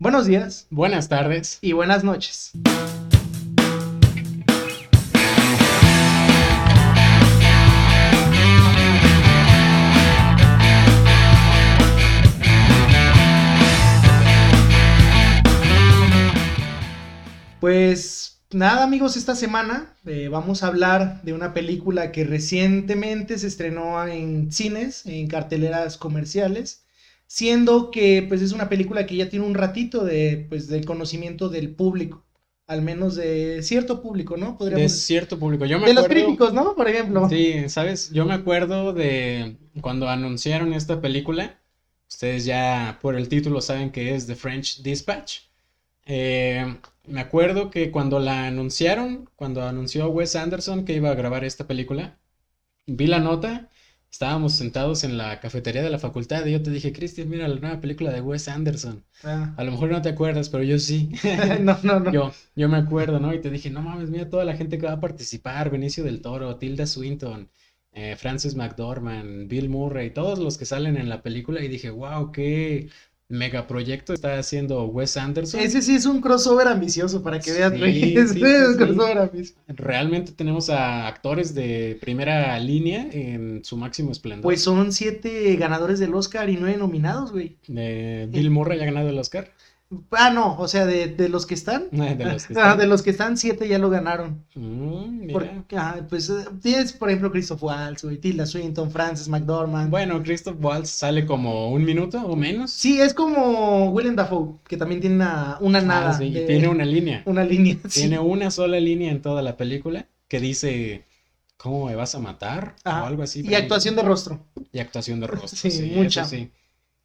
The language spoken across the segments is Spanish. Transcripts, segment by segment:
Buenos días Buenas tardes. y buenas noches. Pues nada amigos, esta semana eh, vamos a hablar de una película que recientemente se estrenó en cines, en carteleras comerciales, siendo que pues es una película que ya tiene un ratito de pues del conocimiento del público, al menos de cierto público, ¿no? De Podríamos cierto público. Yo me de los acuerdo- críticos, ¿no? Por ejemplo. Sí, ¿sabes? Yo me acuerdo de cuando anunciaron esta película. Ustedes ya por el título saben que es The French Dispatch. Eh, me acuerdo que cuando la anunciaron, cuando anunció Wes Anderson que iba a grabar esta película, vi la nota, estábamos sentados en la cafetería de la facultad y yo te dije, Cristian, mira la nueva película de Wes Anderson. Ah. A lo mejor no te acuerdas, pero yo sí. no, no, no. Yo, yo me acuerdo, ¿no? Y te dije, no mames, mira toda la gente que va a participar, Benicio del Toro, Tilda Swinton, eh, Frances McDormand, Bill Murray, todos los que salen en la película y dije, wow, qué megaproyecto está haciendo Wes Anderson. Ese sí es un crossover ambicioso para que veas, Sí, güey. Ese sí, es sí, un sí. crossover ambicioso. Realmente tenemos a actores de primera línea en su máximo esplendor. Pues son siete ganadores del Oscar y nueve nominados, güey. Eh, Bill Murray ha ganado el Oscar. Ah, no, o sea, de, de los que están. De los que Ah, están. de los que están, siete ya lo ganaron. Mm, mira. Porque, ah, pues eh, tienes, por ejemplo, Christoph Waltz, Tilda Swinton, Frances McDormand. Bueno, Christoph Waltz sale como un minuto o menos. Sí, es como Willem Dafoe, que también tiene una, una Ah, nada. sí, y de- tiene una línea. una línea. sí. Tiene una sola línea en toda la película que dice, ¿cómo me vas a matar? Ajá. O algo así. Y pero- actuación de rostro. Y actuación de rostro, Sí, sí, mucha. eso sí.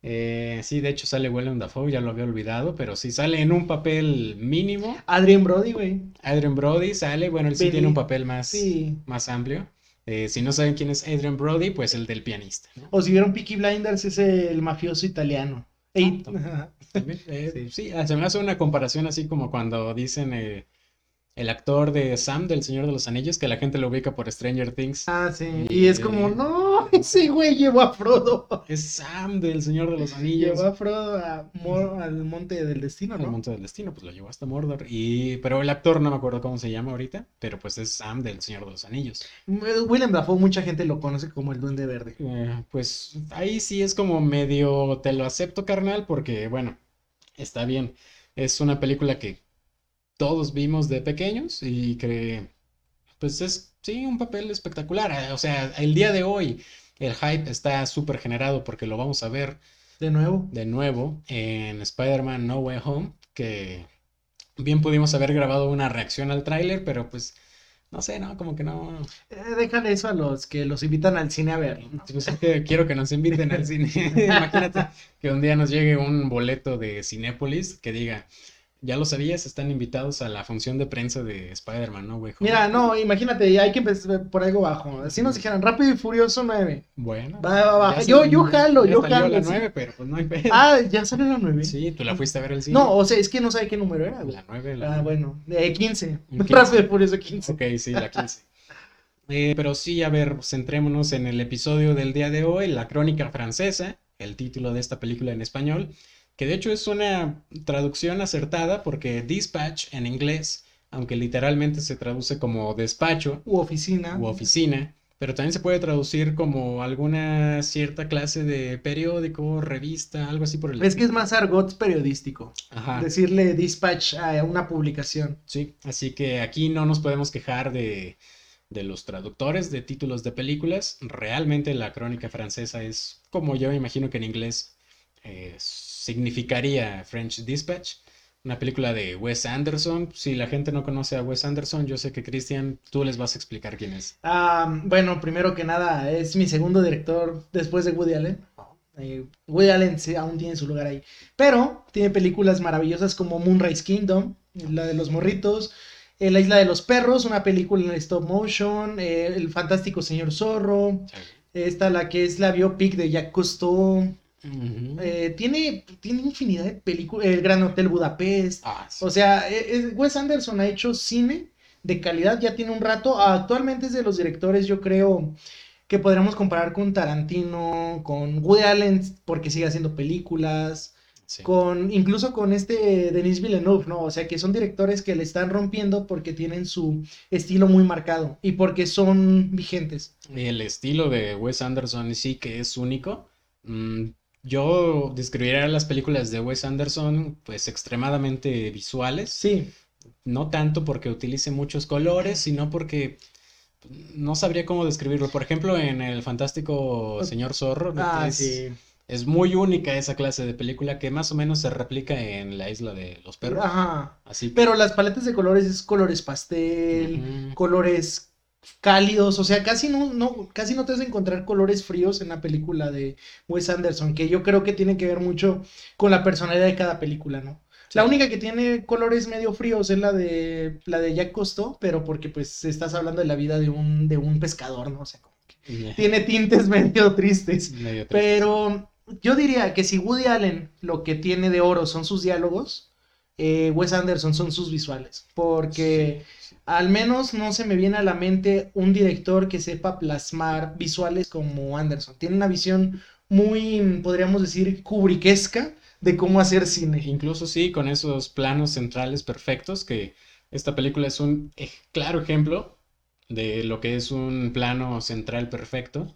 Eh, sí, de hecho sale Willem Dafoe, ya lo había olvidado, pero sí sale en un papel mínimo. Adrien Brody, güey. Adrian Brody sale, bueno, él sí tiene un papel más, Sí. más amplio. Eh, si no saben quién es Adrian Brody, pues el del pianista, ¿no? O si vieron Peaky Blinders, es el mafioso italiano. Ah, eh, Sí. sí, ah, se me hace una comparación así como cuando dicen eh, el actor de Sam del Señor de los Anillos, que la gente lo ubica por Stranger Things. Ah, sí. Y- Y es como, no, ese güey llevó a Frodo. Es Sam del Señor de los Anillos. Llevó a Frodo a Mor- al monte del destino, Al. Monte del Destino, pues lo llevó hasta Mordor. Y, pero el actor no me acuerdo cómo se llama ahorita, pero pues es Sam del Señor de los Anillos. Willem Dafoe, mucha gente lo conoce como el Duende Verde. Eh, pues ahí sí es como medio te lo acepto, carnal, porque bueno, está bien. Es una película que todos vimos de pequeños y que pues es sí un papel espectacular. Eh, O sea, el día de hoy el hype está súper generado porque lo vamos a ver De nuevo. de nuevo en Spider-Man No Way Home, que bien pudimos haber grabado una reacción al tráiler, pero pues no sé, ¿no? Como que no. Eh, déjale eso a los que los invitan al cine a verlo. ¿no? Pues es que quiero que nos inviten al cine. Imagínate que un día nos llegue un boleto de Cinépolis que diga, ya lo sabías, están invitados a la función de prensa de Spider-Man, ¿no, güey? Mira, no, imagínate, hay que empezar por algo bajo. Así nos dijeran, Rápido y Furioso 9. Bueno. Va, va, va. Yo- yo jalo, ya yo salió jalo, la sí. 9, pero pues no hay pedo. Ah, ya salió la 9. Sí, tú la fuiste a ver al cine. No, o sea, es que no sabe qué número era, güey. La 9, la Ah, bueno, eh, 15. Un 15. Rápido y Furioso 15. Ok, sí, la 15. Eh, pero sí, a ver, centrémonos en el episodio del día de hoy, La Crónica Francesa, el título de esta película en español, que de hecho es una traducción acertada porque dispatch en inglés, aunque literalmente se traduce como despacho U oficina. u oficina, pero también se puede traducir como alguna cierta clase de periódico, revista, algo así por el Es que es más argot periodístico. Ajá. Decirle dispatch a una publicación. Sí, así que aquí no nos podemos quejar de, de los traductores de títulos de películas. Realmente la crónica francesa es como yo imagino que en inglés eh, significaría French Dispatch. Una película de Wes Anderson. Si la gente no conoce a Wes Anderson, yo sé que Cristian, tú les vas a explicar quién es. Bueno, primero que nada, es mi segundo director después de Woody Allen. Eh, Woody Allen sí, aún tiene su lugar ahí. Pero tiene películas maravillosas como Moonrise Kingdom, la de los morritos, eh, La isla de los perros, una película en stop motion, eh, El fantástico señor zorro, esta la que es la biopic de Jacques Cousteau. Eh, tiene, tiene infinidad de películas, El Gran Hotel Budapest. Ah, sí. O sea, e- Wes Anderson ha hecho cine de calidad, ya tiene un rato. Actualmente es de los directores, yo creo, que podríamos comparar con Tarantino, con Woody Allen, porque sigue haciendo películas. Sí. con incluso con este Denis Villeneuve, ¿no? O sea, que son directores que le están rompiendo porque tienen su estilo muy marcado y porque son vigentes. El estilo de Wes Anderson sí que es único. Mm, yo describiría las películas de Wes Anderson pues extremadamente visuales. Sí, No tanto porque utilice muchos colores, sino porque no sabría cómo describirlo. Por ejemplo, en El Fantástico Señor Zorro, ah, es, sí. es muy única esa clase de película que más o menos se replica en La Isla de los Perros. Ajá. Así que- Pero las paletas de colores es colores pastel, colores cálidos, o sea, casi no, no, casi no te vas a encontrar colores fríos en la película de Wes Anderson, que yo creo que tiene que ver mucho con la personalidad de cada película, ¿no? La única que tiene colores medio fríos es la de la de Jack Cousteau, pero porque pues estás hablando de la vida de un de un pescador, ¿no? O sea, como que tiene tintes medio tristes. Medio triste. Pero yo diría que si Woody Allen lo que tiene de oro son sus diálogos, eh, Wes Anderson son sus visuales. Porque sí. Al menos no se me viene a la mente un director que sepa plasmar visuales como Anderson. Tiene una visión muy, podríamos decir, kubrickesca de cómo hacer cine. Incluso sí, con esos planos centrales perfectos, que esta película es un claro ejemplo de lo que es un plano central perfecto.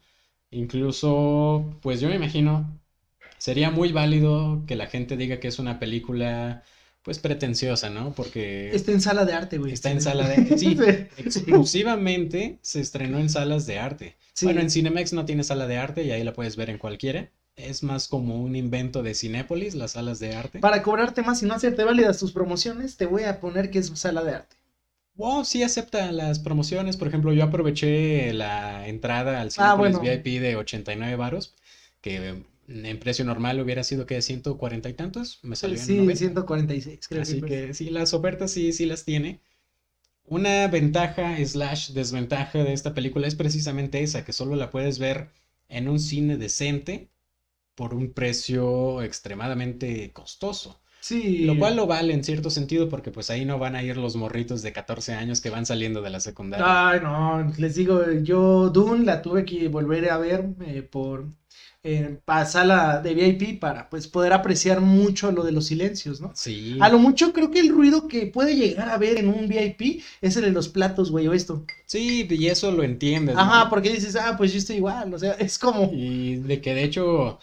Incluso, pues yo me imagino, sería muy válido que la gente diga que es una película, pues pretenciosa, ¿no? Porque Está en sala de arte, güey. está en sala de... Sí, exclusivamente se estrenó en salas de arte. Sí. Bueno, en Cinemex no tiene sala de arte y ahí la puedes ver en cualquiera. Es más como un invento de Cinépolis, las salas de arte. Para cobrarte más y no hacerte válidas tus promociones, te voy a poner que es sala de arte. Wow, sí acepta las promociones. Por ejemplo, yo aproveché la entrada al Ah, Cinépolis bueno. VIP de 89 varos, que en precio normal hubiera sido que 140 y tantos, me salió en Sí, 90. 146, creo Así que. que sí, las ofertas sí, sí las tiene. Una ventaja slash desventaja de esta película es precisamente esa, que solo la puedes ver en un cine decente por un precio extremadamente costoso. Sí. Lo cual lo vale en cierto sentido porque pues ahí no van a ir los morritos de 14 años que van saliendo de la secundaria. Ay, no, les digo, yo Dune la tuve que volver a ver eh, por eh, pa- sala de VIP para pues poder apreciar mucho lo de los silencios, ¿no? Sí. A lo mucho creo que el ruido que puede llegar a ver en un VIP es el de los platos, güey, o esto. Sí, y eso lo entiendes, ¿no? Ajá, porque dices, ah, pues yo estoy igual, o sea, es como... Y de que de hecho,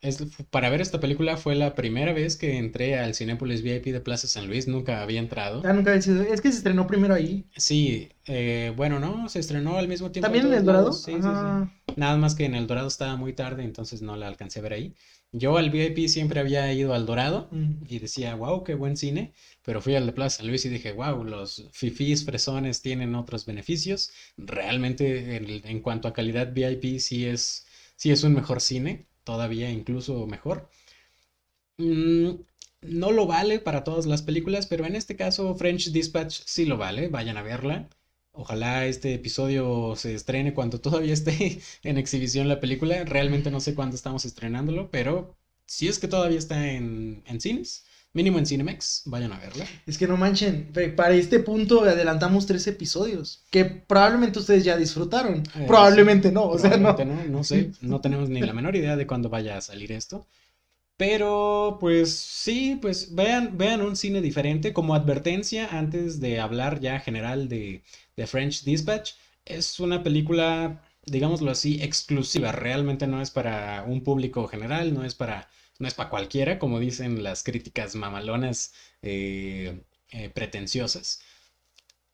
es, para ver esta película fue la primera vez que entré al Cinépolis VIP de Plaza San Luis, nunca había entrado. Ah, nunca había sido- Es que se estrenó primero ahí. Sí, eh, bueno, no, se estrenó al mismo tiempo ¿También en El Dorado? Sí, sí, sí. Ah, Nada más que en El Dorado estaba muy tarde, entonces no la alcancé a ver ahí. Yo al VIP siempre había ido al Dorado mm. y decía, wow, qué buen cine, pero fui al de Plaza San Luis y dije, wow, los fifís fresones tienen otros beneficios. Realmente, en, en cuanto a calidad VIP, sí es, sí es un mejor cine, todavía incluso mejor. Mm, no lo vale para todas las películas, pero en este caso French Dispatch sí lo vale, vayan a verla. Ojalá este episodio se estrene cuando todavía esté en exhibición la película. Realmente no sé cuándo estamos estrenándolo, pero si es que todavía está en, en cines, mínimo en Cinemex, vayan a verla. Es que no manchen, para este punto adelantamos tres episodios que probablemente ustedes ya disfrutaron. Eh, probablemente no, o sea, no. Probablemente no, no sé, no tenemos ni la menor idea de cuándo vaya a salir esto. Pero, pues sí, pues vean, vean un cine diferente como advertencia antes de hablar ya general de, de French Dispatch. Es una película, digámoslo así, exclusiva. Realmente no es para un público general, no es para, no es para cualquiera, como dicen las críticas mamalonas eh, eh, pretenciosas.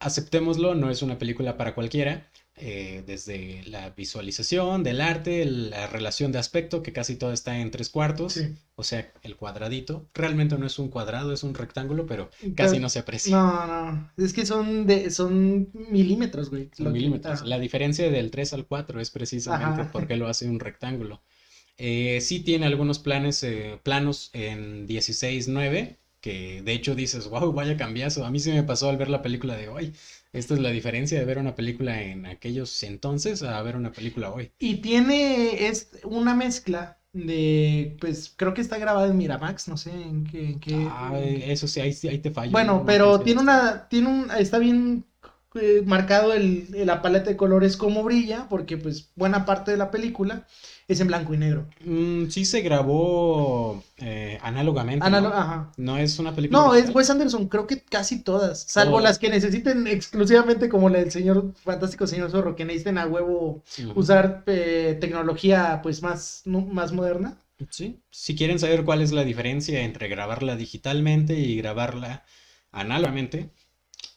Aceptémoslo, no es una película para cualquiera. eh, desde la visualización del arte, la relación de aspecto, que casi todo está en tres cuartos, Sí. o sea, el cuadradito. Realmente no es un cuadrado, es un rectángulo, pero casi no se aprecia. No, no, es que son de, son milímetros, güey. Son que- milímetros. La diferencia del 3 al 4 es precisamente Ajá. porque lo hace un rectángulo. Eh, sí tiene algunos planes, eh, planos en 16.9, que de hecho dices, wow, vaya cambiazo. A mí se me pasó al ver la película de hoy. Esta es la diferencia de ver una película en aquellos entonces a ver una película hoy. Y tiene, es una mezcla de, pues creo que está grabada en Miramax, no sé en qué, en qué- Ah, eso sí, ahí, sí- ahí te fallo. Bueno, no pero tiene una, tiene un, está bien eh, marcado el, la paleta de colores como brilla, porque pues buena parte de la película es en blanco y negro. Mm, sí se grabó eh, análogamente. Análo- ¿no? Ajá. No es una película. No, es. Wes Anderson, creo que casi todas, salvo Todas. las que necesiten exclusivamente como la del señor fantástico señor zorro, que necesiten a huevo usar eh, tecnología pues más, no- más moderna. Sí. Si quieren saber cuál es la diferencia entre grabarla digitalmente y grabarla análogamente,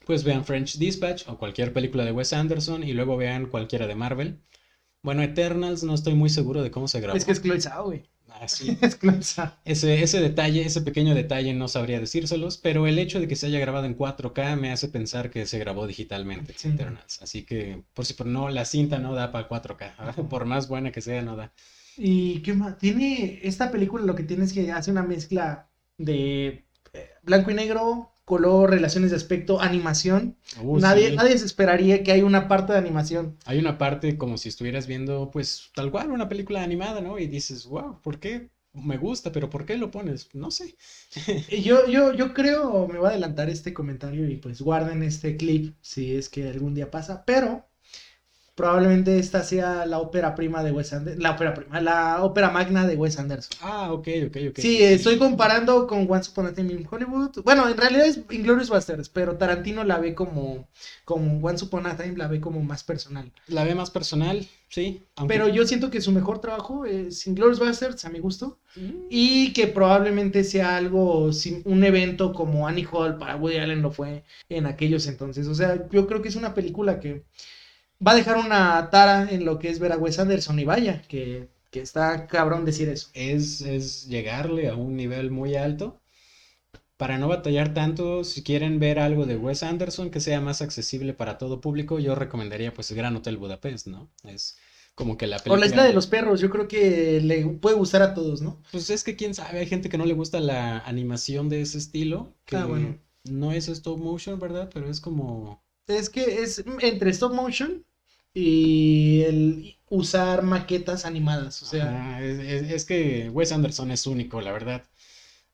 pues vean French Dispatch o cualquier película de Wes Anderson y luego vean cualquiera de Marvel. Bueno, Eternals no estoy muy seguro de cómo se grabó. Es que es Chloe güey. Ah, sí. Es. Ese, ese detalle, ese pequeño detalle no sabría decírselos, pero el hecho de que se haya grabado en 4K me hace pensar que se grabó digitalmente, Sí. Eternals. Así que, por si por no, la cinta no da para 4K. Por más buena que sea, no da. ¿Y qué más? Tiene esta película lo que tiene es que hace una mezcla de eh, blanco y negro, color, relaciones de aspecto, animación. Uh, nadie, sí. nadie se esperaría que hay una parte de animación. Hay una parte como si estuvieras viendo, pues, tal cual, una película animada, ¿no? Y dices, wow, ¿por qué? Me gusta, pero ¿por qué lo pones? No sé. Yo, yo, yo creo, me voy a adelantar este comentario y pues guarden este clip si es que algún día pasa, pero probablemente esta sea la ópera prima de Wes Anderson, la ópera prima, la ópera magna de Wes Anderson. Ah, ok, ok, ok. Sí, estoy comparando con Once Upon a Time in Hollywood. Bueno, en realidad es Inglourious Basterds, pero Tarantino la ve como, como Once Upon a Time la ve como más personal. La ve más personal, sí. aunque- Pero yo siento que su mejor trabajo es Inglourious Basterds, a mi gusto, Mm, y que probablemente sea algo, un evento como Annie Hall para Woody Allen lo fue en aquellos entonces. O sea, yo creo que es una película que va a dejar una tara en lo que es ver a Wes Anderson y vaya, que, que está cabrón decir eso. es, es llegarle a un nivel muy alto. Para no batallar tanto, si quieren ver algo de Wes Anderson que sea más accesible para todo público, yo recomendaría pues Gran Hotel Budapest, ¿no? Es como que la O película... la isla de los perros, yo creo que le puede gustar a todos, ¿no? Pues es que quién sabe, hay gente que no le gusta la animación de ese estilo, que Ah, bueno. no es stop motion, ¿verdad? Pero es como... Es que es entre stop motion y el usar maquetas animadas, o sea, es- es que Wes Anderson es único, la verdad.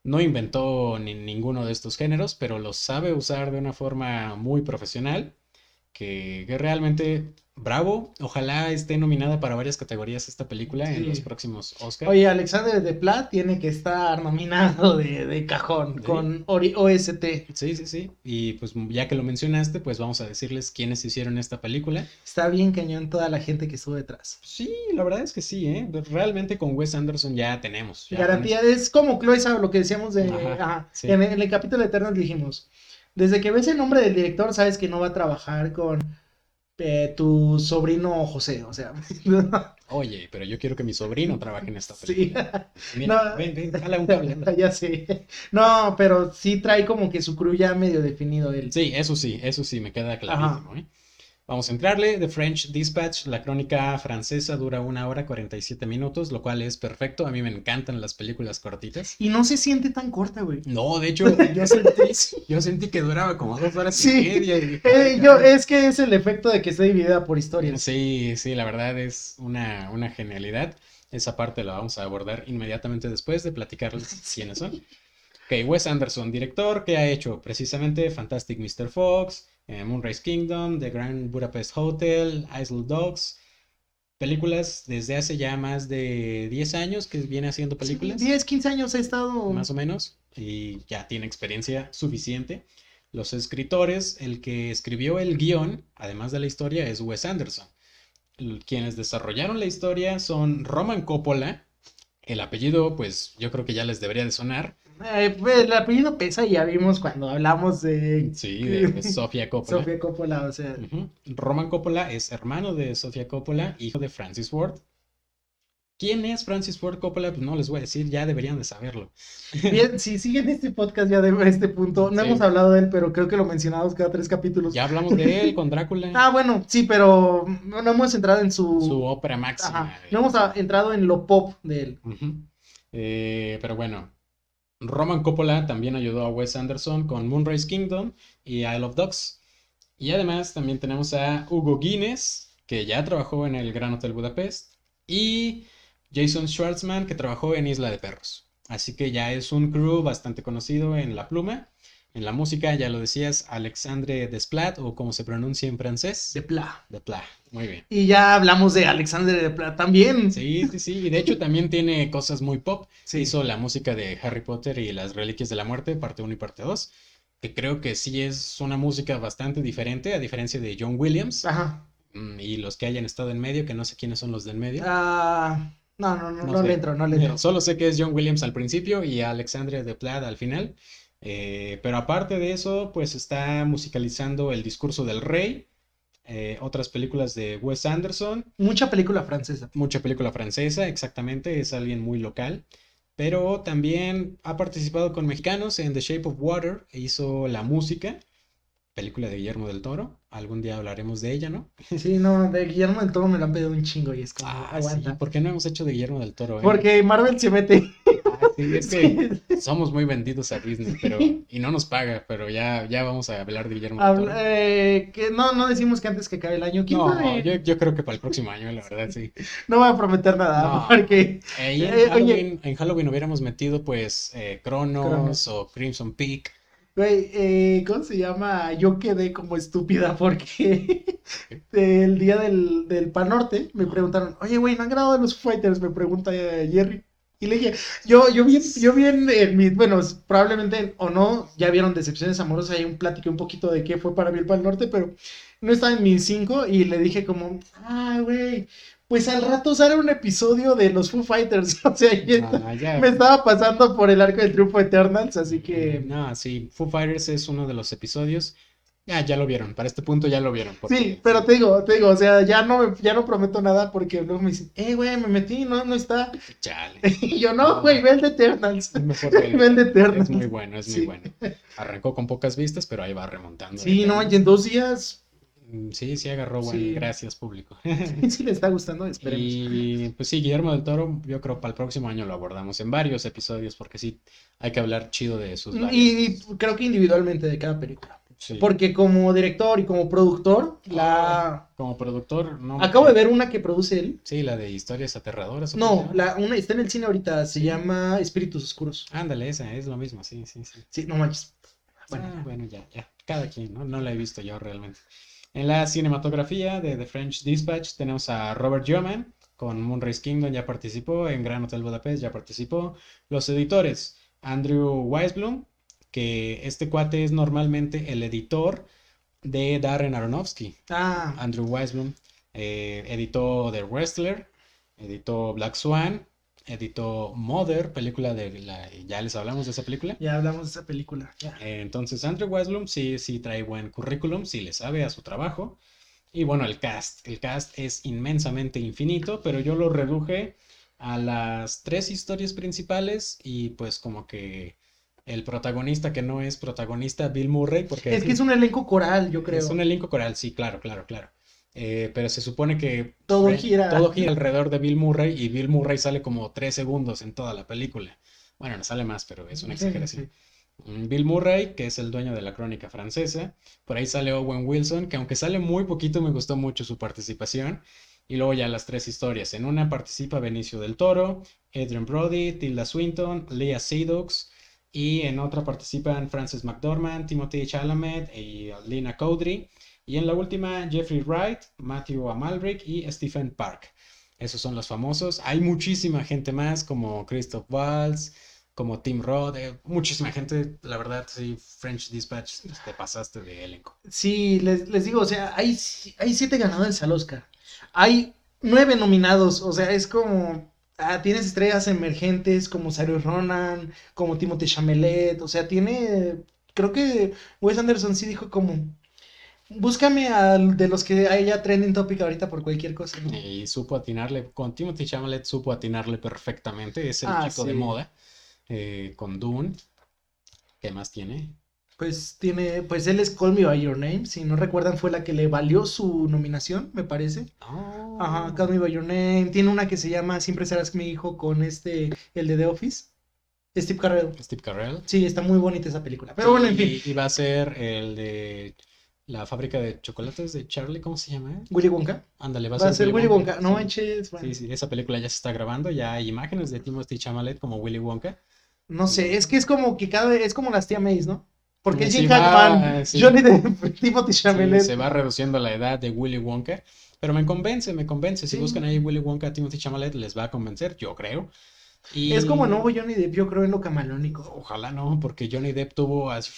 No inventó ni ninguno de estos géneros, pero los sabe usar de una forma muy profesional, que, que realmente bravo. Ojalá esté nominada para varias categorías esta película en los próximos Oscars. Oye, Alexander de Plat tiene que estar nominado de, de cajón Sí. con Ori- OST. Sí, sí, sí. Y pues ya que lo mencionaste, pues vamos a decirles quiénes hicieron esta película. Está bien cañón toda la gente que estuvo detrás. Sí, la verdad es que sí, ¿eh? Realmente con Wes Anderson ya tenemos. ya Garantía, es como Chloe Zhao, lo que decíamos de... Ajá, ajá, sí. en, en el capítulo Eternos dijimos, desde que ves el nombre del director sabes que no va a trabajar con eh, tu sobrino José, o sea... Oye, pero yo quiero que mi sobrino trabaje en esta sí. película. Mira, No. ven, ven, un cable. ya sé. No, pero sí trae como que su crew ya medio definido él. Sí, eso sí, eso sí, me queda clarísimo, ¿eh? Vamos a entrarle. The French Dispatch, la crónica francesa, dura una hora 47 minutos, lo cual es perfecto. A mí me encantan las películas cortitas. Y no se siente tan corta, güey. No, de hecho, yo sentí, yo sentí que duraba como dos horas Sí. y media. y Eh, "Ay, yo, caray". es que es el efecto de que esté dividida por historias. Sí, sí, la verdad es una, una genialidad. Esa parte la vamos a abordar inmediatamente después de platicarles quiénes son. Ok, Wes Anderson, director, que ha hecho precisamente Fantastic Mr. Fox, eh, Moonrise Kingdom, The Grand Budapest Hotel, Isle Dogs. Películas desde hace ya más de 10 años que viene haciendo películas. 10, 15 años he estado. más o menos, y ya tiene experiencia suficiente. Los escritores, el que escribió el guion, además de la historia, es Wes Anderson. Quienes desarrollaron la historia son Roman Coppola. El apellido, pues yo creo que ya les debería de sonar. Eh, pues, el apellido pesa y ya vimos cuando hablamos de Sí, de, de Sofía Coppola. Sofía Coppola, o sea. Roman Coppola es hermano de Sofía Coppola, hijo de Francis Ford. ¿Quién es Francis Ford Coppola? Pues no les voy a decir, ya deberían de saberlo. Bien, si siguen este podcast ya de este punto, no Sí. hemos hablado de él, pero creo que lo mencionamos cada tres capítulos. Ya hablamos de él con Drácula, Ah, bueno, sí, pero no, hemos entrado en su. su ópera máxima. Ajá, no hemos entrado en lo pop de él. Eh, pero bueno, Roman Coppola también ayudó a Wes Anderson con Moonrise Kingdom y Isle of Dogs. Y además también tenemos a Hugo Guinness, que ya trabajó en el Gran Hotel Budapest, y Jason Schwartzman, que trabajó en Isla de Perros. Así que ya es un crew bastante conocido en la pluma. En la música, ya lo decías, Alexandre Desplat, o como se pronuncia en francés. Desplat. Desplat, muy bien. Y ya hablamos de Alexandre Desplat también. Sí, sí, sí. Y de hecho también tiene cosas muy pop. Sí. Hizo la música de Harry Potter y las Reliquias de la Muerte, parte 1 y parte 2. Que creo que sí es una música bastante diferente, a diferencia de John Williams. Ajá. Mm, Y los que hayan estado en medio, que no sé quiénes son los del medio. Ah, no, no, no, No no, sé. le entro, no le entro. Solo sé que es John Williams al principio y Alexandre Desplat al final. Eh, pero aparte de eso, pues está musicalizando El discurso del rey, eh, otras películas de Wes Anderson, Mucha película francesa. mucha película francesa, exactamente, es alguien muy local. Pero también ha participado con mexicanos en The Shape of Water, e hizo la música, película de Guillermo del Toro. Algún día hablaremos de ella, ¿no? Sí, no, de Guillermo del Toro me lo han pedido un chingo y es como, Ah, sí, aguanta. ¿por qué no hemos hecho de Guillermo del Toro? eh? Porque Marvel se mete. Sí, es que somos muy vendidos a Disney, pero y no nos paga, pero ya, ya vamos a hablar de Guillermo del Toro. Habla- eh, que no, no decimos que antes que acabe el año. ¿Quién No, sabe? yo, yo creo que para el próximo año, la verdad, sí. No voy a prometer nada, No. porque Eh, en, Eh, oye. Halloween, en Halloween hubiéramos metido, pues, Cronos, Cronos. o Crimson Peak. Güey, eh, ¿cómo se llama? Yo quedé como estúpida porque el día del, del Pan Norte me preguntaron, oye, güey, ¿no han grabado de los Fighters? Me pregunta Jerry. Y le dije, yo, yo vi, yo vi en, en mi, bueno, probablemente o no, ya vieron Decepciones Amorosas, ahí un platiqué un poquito de qué fue para mí el Pan Norte, pero no estaba en mis cinco y le dije como, ah, güey, pues al rato sale un episodio de los Foo Fighters, o sea, Ah, ya. me estaba pasando por el arco del triunfo Eternals, así que... No, sí, Foo Fighters es uno de los episodios. Ya, ya lo vieron, para este punto ya lo vieron. porque- Sí, pero te digo, te digo, o sea, ya no, me- ya no prometo nada porque luego me dicen, eh, güey, me metí, no, no está. Chale. Y yo, no, güey, ve el de Eternals. Ve el de Eternals. Es muy bueno, es muy Sí. bueno. Arrancó con pocas vistas, pero ahí va remontando. Sí, no, y en dos días, Mm, Sí, sí agarró buen. Sí. Gracias, público. sí le está gustando, esperemos. Y pues sí, Guillermo del Toro, yo creo para el próximo año lo abordamos en varios episodios, porque sí, hay que hablar chido de sus Y, varias. y creo que individualmente de cada película. Sí. Porque como director y como productor, la... Como productor, no. Acabo de ver una que produce él. Sí, la de historias aterradoras. ¿o No, la, una está en el cine ahorita, se llama Espíritus Oscuros. Ándale, esa, es lo mismo, sí, sí, sí. Sí, no manches. Bueno, Bueno, bueno, ya, ya. Cada quien, ¿no? No la he visto yo realmente. En la cinematografía de The French Dispatch tenemos a Robert Yeoman con Moonrise Kingdom, ya participó. En Gran Hotel Budapest ya participó. Los editores, Andrew Weisblum, que este cuate es normalmente el editor de Darren Aronofsky. Ah, Andrew Weisblum eh, editó The Wrestler, editó Black Swan, editó Mother, película de la... Ya les hablamos de esa película. ya hablamos de esa película. Ya. Eh, Entonces, Andrew Weslum sí, sí trae buen currículum, sí le sabe a su trabajo. Y bueno, el cast. El cast es inmensamente infinito, pero yo lo reduje a las tres historias principales y pues como que el protagonista que no es protagonista, Bill Murray, porque Es que es un elenco coral, yo creo. es un elenco coral, sí, claro, claro, claro. Eh, pero se supone que Todo gira. todo gira alrededor de Bill Murray y Bill Murray sale como tres segundos en toda la película. Bueno, no sale más, pero es una exageración. sí. Mm, Bill Murray, que es el dueño de la crónica francesa. Por ahí sale Owen Wilson, que aunque sale muy poquito, me gustó mucho su participación. Y luego ya las tres historias. En una participa Benicio del Toro, Adrian Brody, Tilda Swinton, Leah Seydoux. Y en otra participan Frances McDormand, Timothy Chalamet y Lina Cowdrey. Y en la última, Jeffrey Wright, Matthew Amalric y Stephen Park. Esos son los famosos. Hay muchísima gente más, como Christoph Waltz, como Tim Roth, eh, muchísima gente. La verdad, sí, French Dispatch, te pasaste de elenco. Sí, les, les digo, o sea, hay, hay siete ganadores al Oscar. Hay nueve nominados, o sea, es como... ah, tienes estrellas emergentes como Sario Ronan, como Timothée Chamelet, o sea, tiene... Creo que Wes Anderson sí dijo como... Búscame al de los que haya trending topic ahorita por cualquier cosa. ¿no? Y supo atinarle, con Timothy Chalamet supo atinarle perfectamente. Es el Ah, chico de sí. moda. eh, con Dune. ¿Qué más tiene? Pues tiene, pues él es Call Me By Your Name, si no recuerdan fue la que le valió su nominación, me parece. Oh. Ajá, Call Me By Your Name. Tiene una que se llama Siempre serás mi hijo con este, el de The Office. Steve Carell. Steve Carell. Sí, está muy bonita esa película. Pero bueno, en fin. Y, y va a ser el de la fábrica de chocolates de Charlie, ¿cómo se llama? Willy Wonka. Ándale, va a Va a ser Willy Wonka. No Sí. manches. bueno. Sí, sí, esa película ya se está grabando, ya hay imágenes de Timothy Chalamet como Willy Wonka. No sé, es que es como que cada es como las tía Mays, ¿no? Porque Sí Jim Hackman, sí. Johnny Depp, Timothy Sí, Chalamet. se va reduciendo la edad de Willy Wonka, pero me convence, me convence. Si Sí. buscan ahí Willy Wonka, Timothy Chalamet, les va a convencer, yo creo. Y Es como nuevo Johnny Depp, yo creo en lo camaleónico. Ojalá no, porque Johnny Depp tuvo así,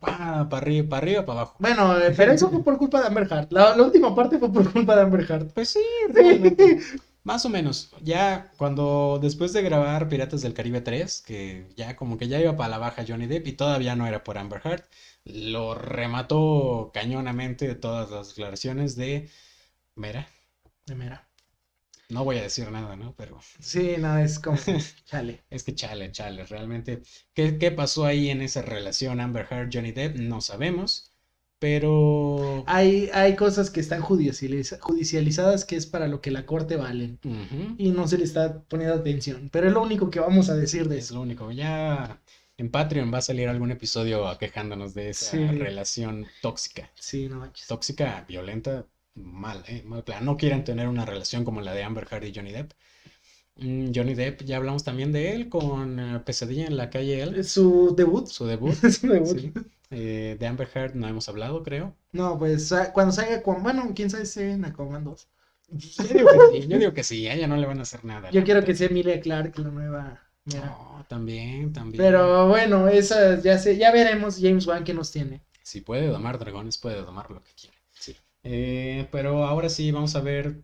para arriba, para arriba, para abajo. Bueno, eh, pero eso fue por culpa de Amber Heard. La, la última parte fue por culpa de Amber Heard. Pues sí, realmente. Más o menos. Ya cuando después de grabar Piratas del Caribe 3, que ya como que ya iba para la baja Johnny Depp y todavía no era por Amber Heard, lo remató cañonamente todas las declaraciones de Mira, De mera. no voy a decir nada, ¿no? Pero Sí, no, es como, chale. es que chale, chale, realmente. ¿Qué, qué pasó ahí en esa relación Amber Heard, Johnny Depp? No sabemos, pero... Hay, hay cosas que están judicializa- judicializadas que es para lo que la corte valen. Y no se le está poniendo atención. Pero es lo único que vamos a decir de Es eso. lo único. Ya en Patreon va a salir algún episodio quejándonos de esa Sí. relación tóxica. Sí, no manches. Tóxica, violenta, mal, ¿eh? Mal plan. No quieren tener una relación como la de Amber Heard y Johnny Depp. Mm, Johnny Depp, ya hablamos también de él con eh, Pesadilla en la calle L, ¿Es Su debut. su debut. Su debut. sí. Eh, de Amber Heard no hemos hablado, creo. No, pues cuando salga Aquaman, bueno, quién sabe si en Aquaman 2. Yo digo que sí, yo digo que sí, a ella no le van a hacer nada. Yo quiero que sea Emilia Clarke, la nueva. No, también, también. Pero bueno, esa ya sé, ya veremos James Wan que nos tiene. Si puede domar dragones, puede domar lo que quiera. Sí. Eh, pero ahora sí vamos a ver.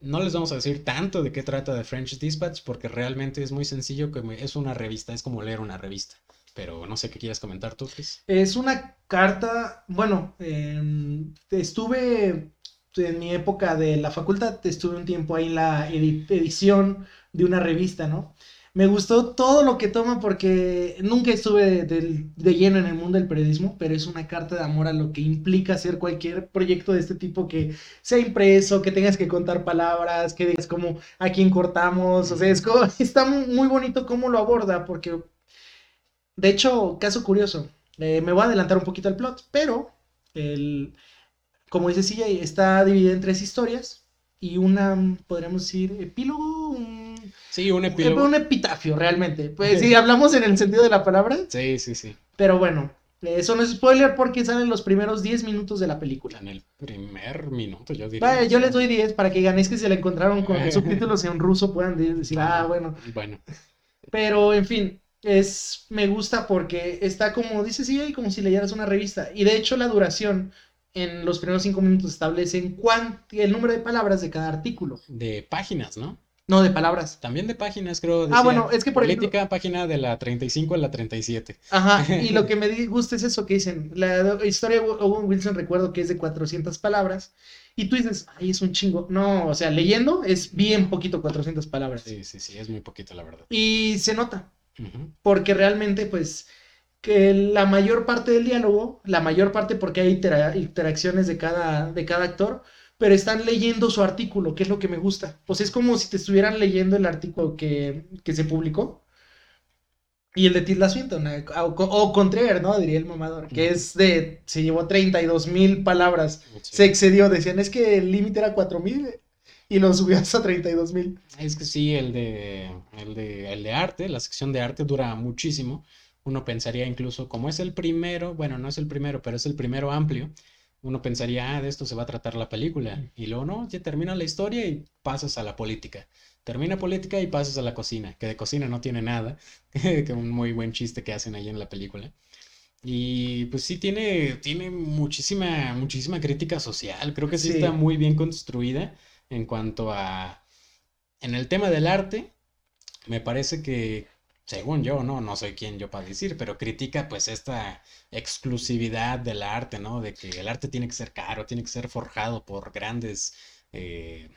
No les vamos a decir tanto de qué trata The French Dispatch, porque realmente es muy sencillo, que es una revista, es como leer una revista. Pero no sé qué quieras comentar tú. Es una carta, bueno, em, estuve en mi época de la facultad, estuve un tiempo ahí en la edi- edición de una revista, ¿no? Me gustó todo lo que toma porque nunca estuve de, lleno en el mundo del periodismo, pero es una carta de amor a lo que implica hacer cualquier proyecto de este tipo que sea impreso, que tengas que contar palabras, que digas como a quién cortamos, o sea, es como- está mu- muy bonito cómo lo aborda porque de hecho, caso curioso, eh, me voy a adelantar un poquito al plot, pero el, como dice CJ, está dividida en tres historias y una, podríamos decir, epílogo, un, Sí, un epílogo. un epitafio realmente. Pues si hablamos en el sentido de la palabra, Sí, sí, sí. pero bueno, eh, eso no es spoiler porque salen los primeros 10 minutos de la película. En el primer minuto, yo diría. Vaya, yo les doy 10 para que ganéis que se la encontraron con subtítulos en ruso puedan de- decir, ah, bueno. Bueno, Pero, en fin, es, me gusta porque está como, dice sí, como si leyeras una revista. Y de hecho la duración en los primeros cinco minutos establecen cuán, el número de palabras de cada artículo. de páginas, ¿no? No, de palabras. También de páginas, creo. Ah, bueno, es que por Política, página de la 35 a la 37. Ajá, y lo que me gusta es eso que dicen. La historia de Owen Wilson recuerdo que es de 400 palabras. Y tú dices, ay, es un chingo. No, o sea, leyendo es bien poquito 400 palabras. Sí, sí, sí, es muy poquito, la verdad. Y se nota. Porque realmente pues que la mayor parte del diálogo, la mayor parte porque hay intera- interacciones de cada, de cada actor, pero están leyendo su artículo, que es lo que me gusta. Pues es como si te estuvieran leyendo el artículo que, que se publicó. Y el de Tilda Swinton, eh, o, o ¿no? Diría el mamador, que es de, se llevó 32 mil palabras, Sí. se excedió, decían, es que el límite era 4 mil y lo subió hasta 32 mil. Es que sí, el de, el de, el de arte, la sección de arte dura muchísimo. Uno pensaría incluso, como es el primero, bueno, no es el primero, pero es el primero amplio, uno pensaría, ah, de esto se va a tratar la película. Y luego no, ya termina la historia y pasas a la política. Termina política y pasas a la cocina, que de cocina no tiene nada, que un muy buen chiste que hacen ahí en la película. Y pues sí tiene, tiene muchísima, muchísima crítica social. Creo que sí Sí. está muy bien construida en cuanto a, en el tema del arte, me parece que, según yo, no, no soy quien yo para decir, pero critica pues esta exclusividad del arte, ¿no? De que el arte tiene que ser caro, tiene que ser forjado por grandes... eh,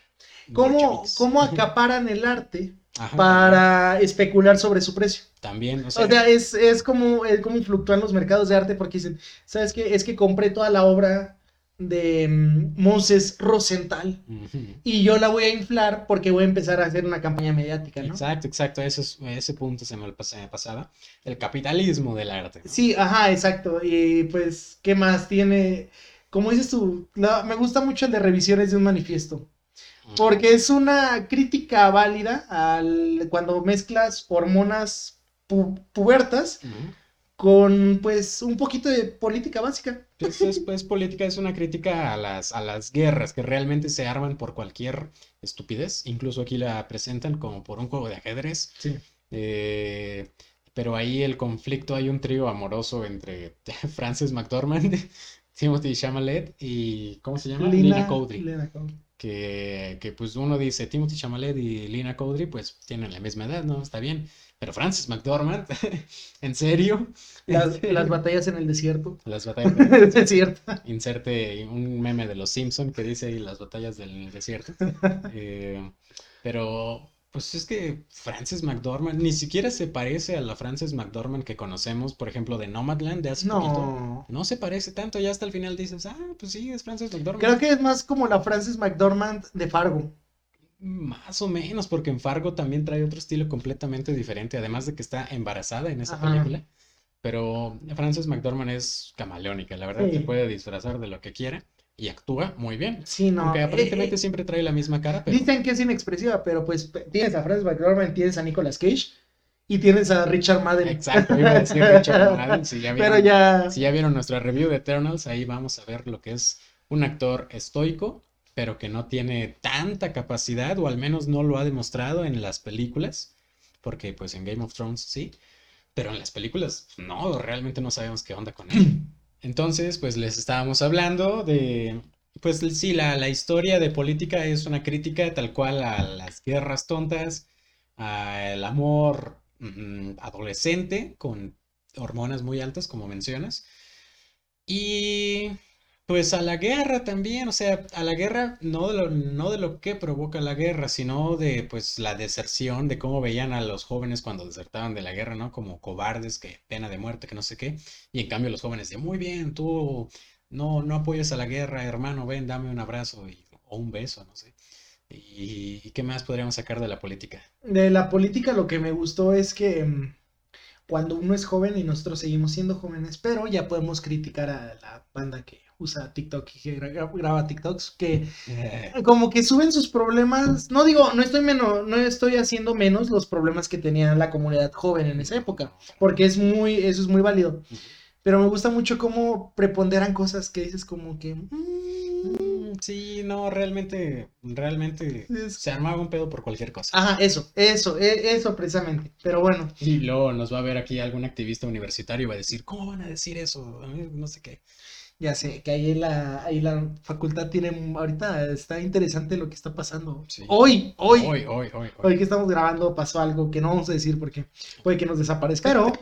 ¿Cómo, cómo acaparan el arte Ajá, para especular sobre su precio? También, o sea, es, es como, es como fluctúan los mercados de arte porque dicen, ¿sabes qué? Es que compré toda la obra de mm, Moses Rosenthal y yo la voy a inflar porque voy a empezar a hacer una campaña mediática, ¿no? Exacto, exacto, ese, es- ese punto se me pasaba. El capitalismo del arte. ¿no? Sí, ajá, exacto. Y pues, ¿qué más tiene? Como dices tú, la- me gusta mucho el de revisiones de un manifiesto. Porque es una crítica válida al cuando mezclas hormonas pu- pubertas con pues un poquito de política básica. Es, política es una crítica a las, a las guerras que realmente se arman por cualquier estupidez. Incluso aquí la presentan como por un juego de ajedrez. Sí. Eh, pero ahí el conflicto, hay un trío amoroso entre Frances McDormand, Timothy Chalamet y, ¿cómo se llama? Lina, Cowdrey. Lina Cowdrey. Que, que, pues uno dice, Timothy Chalamet y Lina Cowdrey pues tienen la misma edad, ¿no? Está bien. Pero Francis McDormand, ¿en serio? Las, las, batallas en el desierto. Las batallas en el desierto. Inserte un meme de los Simpson que dice ahí las batallas del desierto. Eh, pero, pues es que Frances McDormand ni siquiera se parece a la Frances McDormand que conocemos, por ejemplo, de Nomadland de hace no. poquito. No se parece tanto, ya hasta el final dices, ah, pues sí, es Frances McDormand. Creo que es más como la Frances McDormand de Fargo. Más o menos, porque en Fargo también trae otro estilo completamente diferente, además de que está embarazada en esa película. Pero Frances McDormand es camaleónica, la verdad, se puede disfrazar de lo que quiera y actúa muy bien. Sí, no. Aunque aparentemente eh, siempre trae la misma cara. Pero... Dicen que es inexpresiva, pero pues tienes a Frances McDormand, tienes a Nicolas Cage y tienes a Richard Madden. Exacto, iba a decir Richard Madden. Si ya vieron, pero ya... Si ya vieron nuestra review de Eternals, ahí vamos a ver lo que es un actor estoico pero que no tiene tanta capacidad, o al menos no lo ha demostrado en las películas, porque pues en Game of Thrones sí, pero en las películas no, realmente no sabemos qué onda con él. Entonces, pues les estábamos hablando de, pues sí, la, la historia de política es una crítica tal cual a las guerras tontas, al amor mm, adolescente con hormonas muy altas, como mencionas, y pues a la guerra también, o sea, a la guerra no de lo, no de lo que provoca la guerra, sino de pues la deserción, de cómo veían a los jóvenes cuando desertaban de la guerra, ¿no? Como cobardes, que pena de muerte, que no sé qué. Y en cambio los jóvenes de, muy bien, tú no, no apoyas a la guerra, hermano, ven, dame un abrazo o un beso, no sé. ¿Y, ¿Y qué más podríamos sacar de la política? De la política lo que me gustó es que mm, cuando uno es joven y nosotros seguimos siendo jóvenes, pero ya podemos criticar a la banda que usa TikTok y que graba TikToks, que eh. como que suben sus problemas, no digo, no estoy menos, no estoy haciendo menos los problemas que tenía la comunidad joven en esa época, porque es muy, eso es muy válido. Pero me gusta mucho cómo preponderan cosas que dices como que... Mm". sí, no, realmente, realmente se armaba un pedo por cualquier cosa. Ajá, eso, eso, e, eso precisamente. Pero bueno. Y luego nos va a ver aquí algún activista universitario y va a decir, ¿cómo van a decir eso? No sé qué. Ya sé, que ahí la, ahí la facultad tiene, ahorita está interesante lo que está pasando. Hoy, hoy, hoy, hoy, hoy, hoy. que estamos grabando pasó algo que no vamos a decir porque puede que nos desaparezca. Pero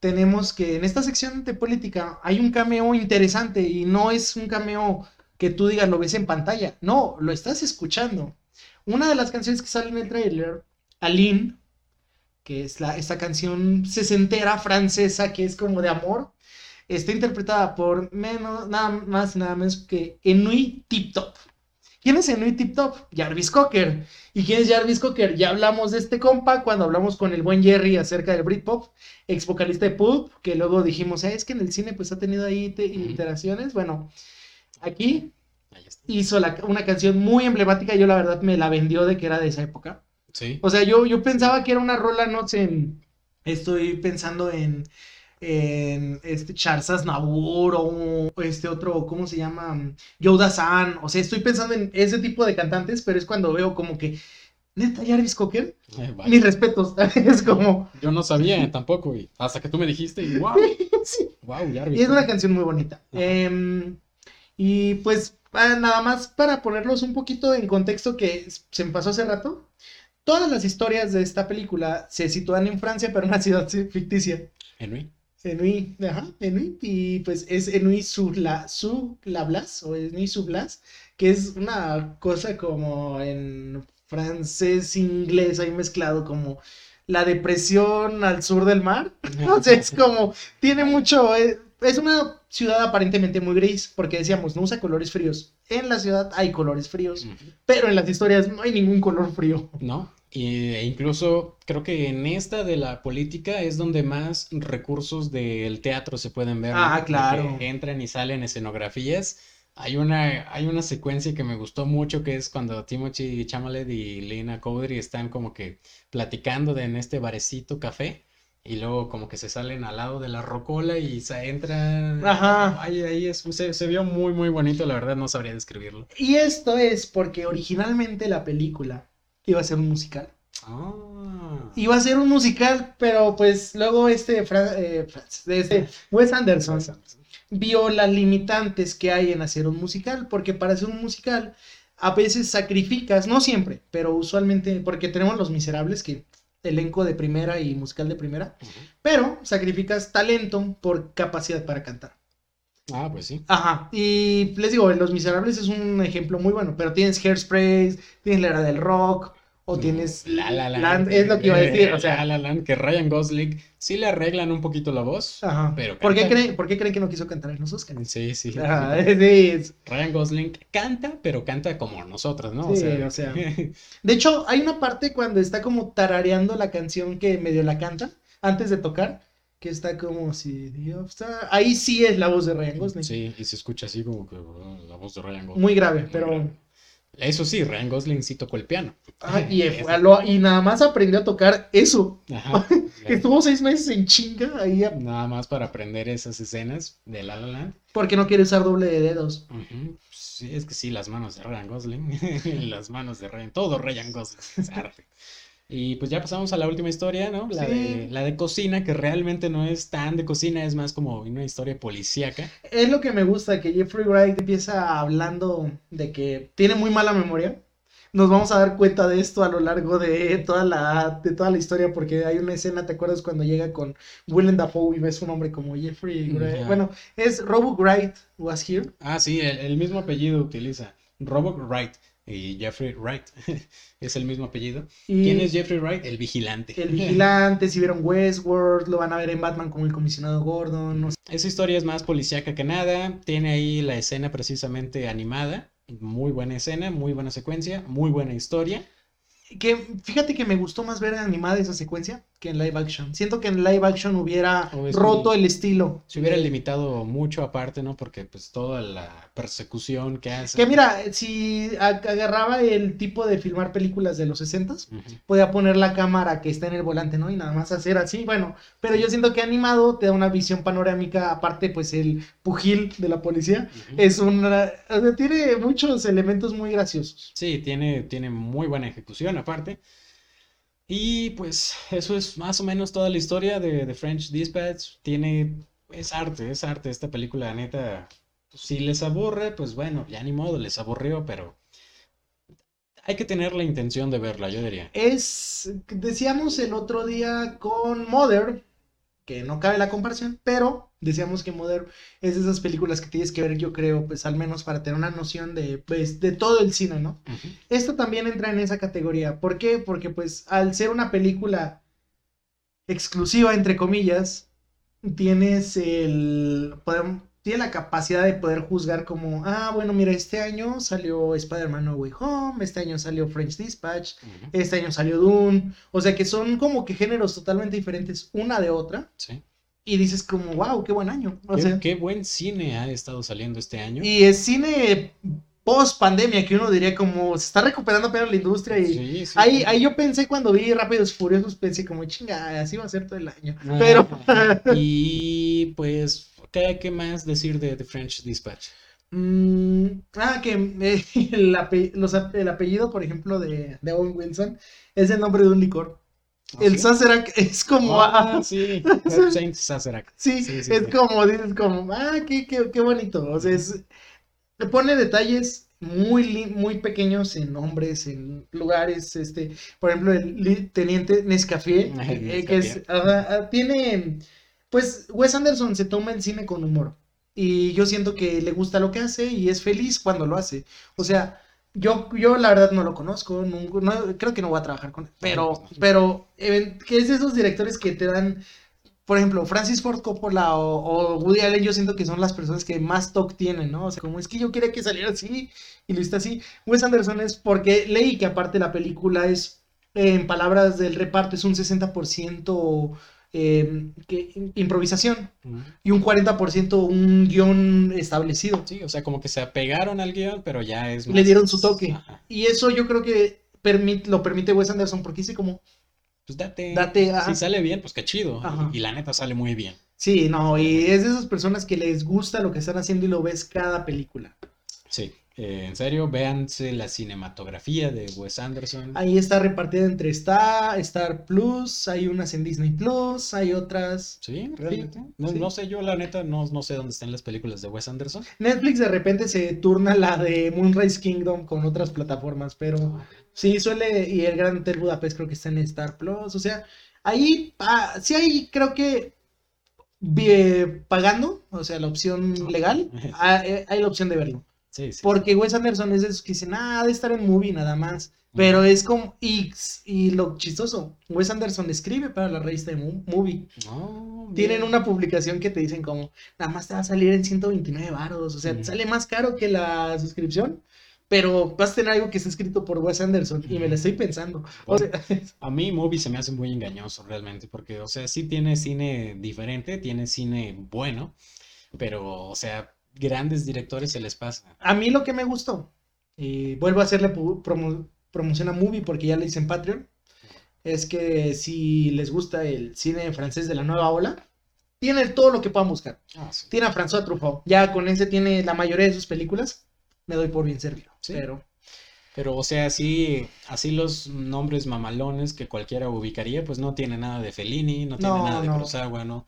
tenemos que en esta sección de política hay un cameo interesante y no es un cameo que tú digas lo ves en pantalla, no, lo estás escuchando. Una de las canciones que sale en el trailer, Aline, que es la, esta canción sesentera francesa que es como de amor, está interpretada por menos, nada más y nada menos que Enui Tip Top. ¿Quién es Enui Tip Top? Jarvis Cocker. ¿Y quién es Jarvis Cocker? Ya hablamos de este compa cuando hablamos con el buen Jerry acerca del Britpop, ex vocalista de Pulp, que luego dijimos, es que en el cine pues ha tenido ahí iteraciones. Bueno, aquí hizo una canción muy emblemática, yo la verdad me la vendió de que era de esa época. Sí. O sea, yo, yo pensaba que era una rola, no sé, estoy pensando en en este Charzas Nabur o este otro, ¿cómo se llama? Yoda San. O sea, estoy pensando en ese tipo de cantantes, pero es cuando veo como que. ¿Neta Jarvis Cocker? Eh, Mis respetos. es como. Yo no sabía tampoco, y hasta que tú me dijiste, y wow. Wow, Jarvis. Y es una canción muy bonita. Em, y pues, ah, nada más para ponerlos un poquito en contexto que se me pasó hace rato. Todas las historias de esta película se sitúan en Francia, pero en una ciudad ficticia. ¿En Enui, ajá, Enui, y pues es Enui Subla, Sublablas, o Enui Sublas, que es una cosa como en francés, inglés, ahí mezclado como la depresión al sur del mar. O sea, es como, tiene mucho, eh, es una ciudad aparentemente muy gris, porque decíamos, no usa colores fríos. En la ciudad hay colores fríos, pero en las historias no hay ningún color frío. No, e incluso creo que en esta de la política es donde más recursos del teatro se pueden ver. Ah, claro. entran y salen escenografías. Hay una, hay una secuencia que me gustó mucho que es cuando Timothy Chamalet y Lena Cowdery están como que platicando de, en este barecito café y luego como que se salen al lado de la rocola y se entran. Ajá. Ahí, ahí es, se, se vio muy, muy bonito, la verdad no sabría describirlo. Y esto es porque originalmente la película iba a ser un musical. Ah. Iba a ser un musical, pero pues luego este, Fra- eh, este Wes Anderson vio las limitantes que hay en hacer un musical, porque para hacer un musical a veces sacrificas, no siempre, pero usualmente, porque tenemos Los Miserables, que elenco de primera y musical de primera, pero sacrificas talento por capacidad para cantar. Ah, pues sí. Ajá, y les digo, Los Miserables es un ejemplo muy bueno, pero tienes Hairspray, tienes la era del rock, o tienes La La Land. Land, es lo que iba a decir, o La sea, La Land, que Ryan Gosling sí le arreglan un poquito la voz. ajá. pero ¿Por qué, creen, ¿Por qué creen que no quiso cantar en los Oscars? Sí, sí. Ajá, sí, es- Ryan Gosling canta, pero canta como nosotros, ¿no? Sí, o sea. De hecho, hay una parte cuando está como tarareando la canción que medio la canta antes de tocar, que está como si Dios está... Ahí sí es la voz de Ryan Gosling. sí, y se escucha así como que la voz de Ryan Gosling. Muy grave, Muy pero... grave. Eso sí, Ryan Gosling sí tocó el piano. Ah, y, Eso. lo- y nada más aprendió a tocar eso. Ajá. Estuvo seis meses en chinga ahí a- Nada más para aprender esas escenas de La La Land. porque no quiere usar doble de dedos. Sí, es que sí, las manos de Ryan Gosling. las manos de Ryan. Todo Ryan Gosling. Es arte. Y pues ya pasamos a la última historia, ¿no? La, Sí. de, la de cocina, que realmente no es tan de cocina, es más como una historia policíaca. Es lo que me gusta, que Jeffrey Wright empieza hablando de que tiene muy mala memoria. Nos vamos a dar cuenta de esto a lo largo de toda la, de toda la historia, porque hay una escena, ¿te acuerdas cuando llega con Willem Dafoe y ves un hombre como Jeffrey Wright? Ya. Bueno, es Robert Wright was here. Ah, sí, el, el mismo apellido utiliza. Robert Wright y Jeffrey Wright. es el mismo apellido. Y ¿Quién es Jeffrey Wright? El vigilante. el vigilante, si vieron Westworld, lo van a ver en Batman como el comisionado Gordon. no sé. Esa historia es más policíaca que nada. Tiene ahí la escena precisamente animada. Muy buena escena, muy buena secuencia, muy buena historia. Que fíjate que me gustó más ver animada esa secuencia que en live action. Siento que en live action hubiera roto el estilo. Se hubiera limitado mucho aparte, ¿no? Porque pues toda la persecución que hace. Que mira, si agarraba el tipo de filmar películas de los 60s, Ujú. podía poner la cámara que está en el volante, ¿no? Y nada más hacer así, bueno, pero yo siento que animado te da una visión panorámica, aparte pues el pugil de la policía es una, o sea, tiene muchos elementos muy graciosos. Sí, tiene, tiene muy buena ejecución aparte. Y pues eso es más o menos toda la historia de, French Dispatch. Tiene, es arte, es arte esta película, la neta. Si les aburre, pues bueno, ya ni modo, les aburrió, pero hay que tener la intención de verla, yo diría. Es, decíamos el otro día con Mother, que no cabe la comparación, pero decíamos que Mother es de esas películas que tienes que ver, yo creo, pues al menos para tener una noción de, pues, de todo el cine, ¿no? Esto también entra en esa categoría. ¿Por qué? Porque pues al ser una película exclusiva, entre comillas, tienes el... podem- tiene la capacidad de poder juzgar como, ah, bueno, mira, este año salió Spider-Man No Way Home, este año salió French Dispatch, este año salió Dune, o sea que son como que géneros totalmente diferentes una de otra, Sí. y dices como, wow, qué buen año. O Qué, sea, qué buen cine ha estado saliendo este año. y es cine post pandemia, que uno diría como, se está recuperando apenas la industria y... Sí, sí, Ahí, sí. ahí yo pensé cuando vi Rápidos Furiosos, pensé como, chinga, así va a ser todo el año. Ah, Pero, Y pues, ¿qué, qué más decir de The French Dispatch? mm, ah, que eh, el, ape- los el apellido, por ejemplo, de, de Owen Wilson es el nombre de un licor. el ¿Ah, sí? Sazerac es como, Ah, ah, sí, Saint Sazerac. sí, sí, sí, es como, dices como, ah, qué, qué, qué bonito. O sea, es, te pone detalles muy, muy pequeños en nombres, en lugares, este, por ejemplo, el teniente Nescafé, Ah, que, el es, ajá, ah, tiene, pues, Wes Anderson se toma el cine con humor, y yo siento que le gusta lo que hace y es feliz cuando lo hace, o sea, yo, yo la verdad no lo conozco, nunca- no- creo que no voy a trabajar con él, pero, no. pero, que es de esos directores que te dan por ejemplo, Francis Ford Coppola o, o Woody Allen, yo siento que son las personas que más toque tienen, ¿no? O sea, como es que yo quería que saliera así y lo está así. Wes Anderson es porque leí que aparte la película es, en palabras del reparto, es un 60% eh, que, improvisación y un 40% un guion establecido. Sí, o sea, como que se apegaron al guion, pero ya es Le más- dieron su toque. Ajá. Y eso yo creo que permit- lo permite Wes Anderson porque dice como, pues date. Date. Si sale bien, pues qué chido. Ajá. Y la neta sale muy bien. Sí, no, y es de esas personas que les gusta lo que están haciendo y lo ves cada película. Sí, eh, en serio, véanse la cinematografía de Wes Anderson. Ahí está repartida entre Star, Star Plus, hay unas en Disney Plus, hay otras. Sí, realmente. no, sí. no sé, yo la neta no, no sé dónde están las películas de Wes Anderson. Netflix de repente se turna la de Moonrise Kingdom con otras plataformas, pero sí suele, y el Gran Hotel Budapest creo que está en Star Plus, o sea, ahí ah, sí hay, creo que vi- pagando, o sea, la opción legal, ah, eh, hay la opción de verlo. Sí, sí. Porque Wes Anderson es de esos que dicen, ah, ha de estar en movie nada más. Pero es como, y, y lo chistoso, Wes Anderson escribe para la revista de Mo- Movie. No, Tienen una publicación que te dicen como, nada más te va a salir en 129 varos, o sea, te sale más caro que la suscripción, pero vas a tener algo que está escrito por Wes Anderson y me lo estoy pensando. O sea, A mí Movie se me hace muy engañoso realmente, porque, o sea, sí tiene cine diferente, tiene cine bueno, pero, o sea, grandes directores se les pasa. a mí lo que me gustó, y vuelvo a hacerle promo- promoción a Movie porque ya le hice en Patreon, es que si les gusta el cine francés de la nueva ola, tiene todo lo que puedan buscar. Ah, sí. Tiene a François Truffaut, ya con ese tiene la mayoría de sus películas, me doy por bien servido. Sí. Pero Pero, o sea, así, así los nombres mamalones que cualquiera ubicaría, pues no tiene nada de Fellini, no tiene No, nada de no. Kurosawa, ¿no?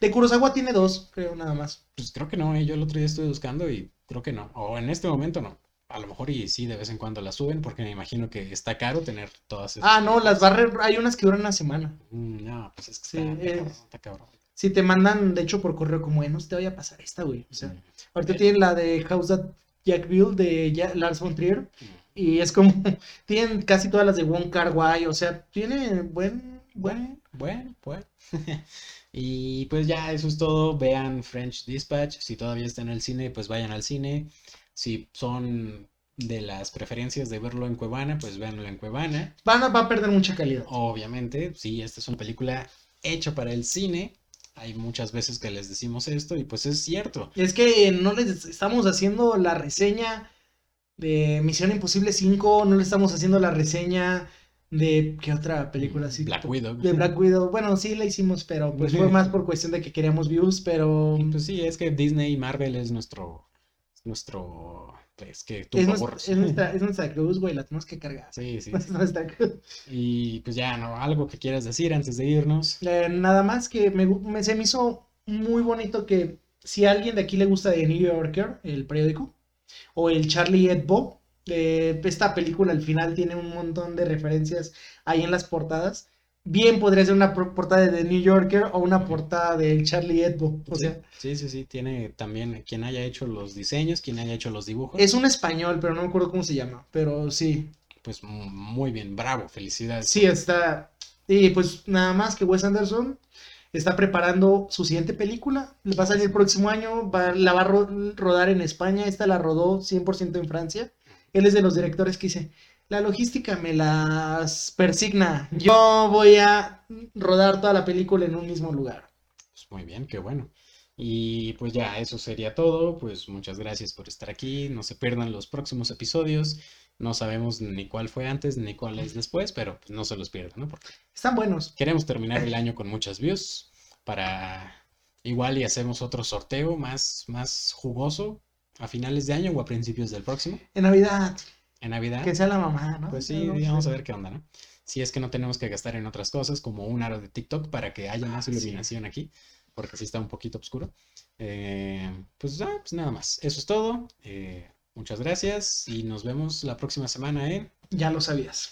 De Kurosawa tiene dos, creo nada más. Pues creo que no, eh, Yo el otro día estuve buscando y creo que no. O en este momento no. A lo mejor y sí, de vez en cuando las suben, porque me imagino que está caro tener todas esas. Ah, no, las barras, hay unas que duran una semana. Mm, no, pues es que Sí, está, está es- cabrón, está cabrón. Si te mandan, de hecho, por correo, como, "Eh, no te vaya a pasar esta, güey. O sea, Mm, ahorita tienen la de House That Jack Built de Ja- Lars von Trier. mm. Y es como, tienen casi todas las de Wong Kar Wai. O sea, tiene buen, buen. Bueno, bueno, pues. Y pues ya, eso es todo. Vean French Dispatch. Si todavía está en el cine, pues vayan al cine. Si son de las preferencias de verlo en Cuevana, pues véanlo en Cuevana. Van a, va a perder mucha calidad. Obviamente, sí, esta es una película hecha para el cine. Hay muchas veces que les decimos esto y pues es cierto. Es que no les estamos haciendo la reseña de Misión Imposible 5, no le estamos haciendo la reseña de qué otra película así. Black Widow. De Black Widow. Bueno, sí la hicimos, pero pues fue más por cuestión de que queríamos views, pero Pues sí, es que Disney y Marvel es nuestro, nuestro, pues que es, tumba nuestra, es, nuestra, es nuestra cruz, güey, la tenemos que cargar. Sí, sí. Es nuestra cruz. Y pues ya, ¿no? Algo que quieras decir antes de irnos. Eh, nada más que me, me- se me hizo muy bonito que si a alguien de aquí le gusta The New Yorker, el periódico, o el Charlie Hebdo, eh, esta película al final tiene un montón de referencias ahí en las portadas. Bien podría ser una por- portada de The New Yorker o una portada del Charlie Hebdo. O Sí, sea, sí, sí, sí, tiene también quien haya hecho los diseños, quien haya hecho los dibujos. es un español, pero no me acuerdo cómo se llama. Pero sí, Pues mu- muy bien, bravo, felicidades. Sí, está. Y pues nada más que Wes Anderson está preparando su siguiente película. Va a salir el próximo año. va- la va a ro- rodar en España. Esta la rodó 100% en Francia. Él es de los directores que dice: La logística me las persigna. Yo voy a rodar toda la película en un mismo lugar. Pues muy bien, qué bueno. Y pues ya, eso sería todo. Pues muchas gracias por estar aquí. No se pierdan los próximos episodios. No sabemos ni cuál fue antes ni cuál es después, pero pues no se los pierdan, ¿no? Porque Están buenos. queremos terminar el año con muchas views para igual y hacemos otro sorteo más, más jugoso a finales de año o a principios del próximo, En Navidad. en Navidad. Que sea la mamá, ¿no? Pues sí, No vamos a ver qué onda, ¿no? Si es que no tenemos que gastar en otras cosas, como un aro de TikTok para que haya más sí. iluminación aquí, porque sí está un poquito oscuro. Eh, pues, ah, pues nada más, eso es todo. Eh, muchas gracias y nos vemos la próxima semana en Ya lo sabías.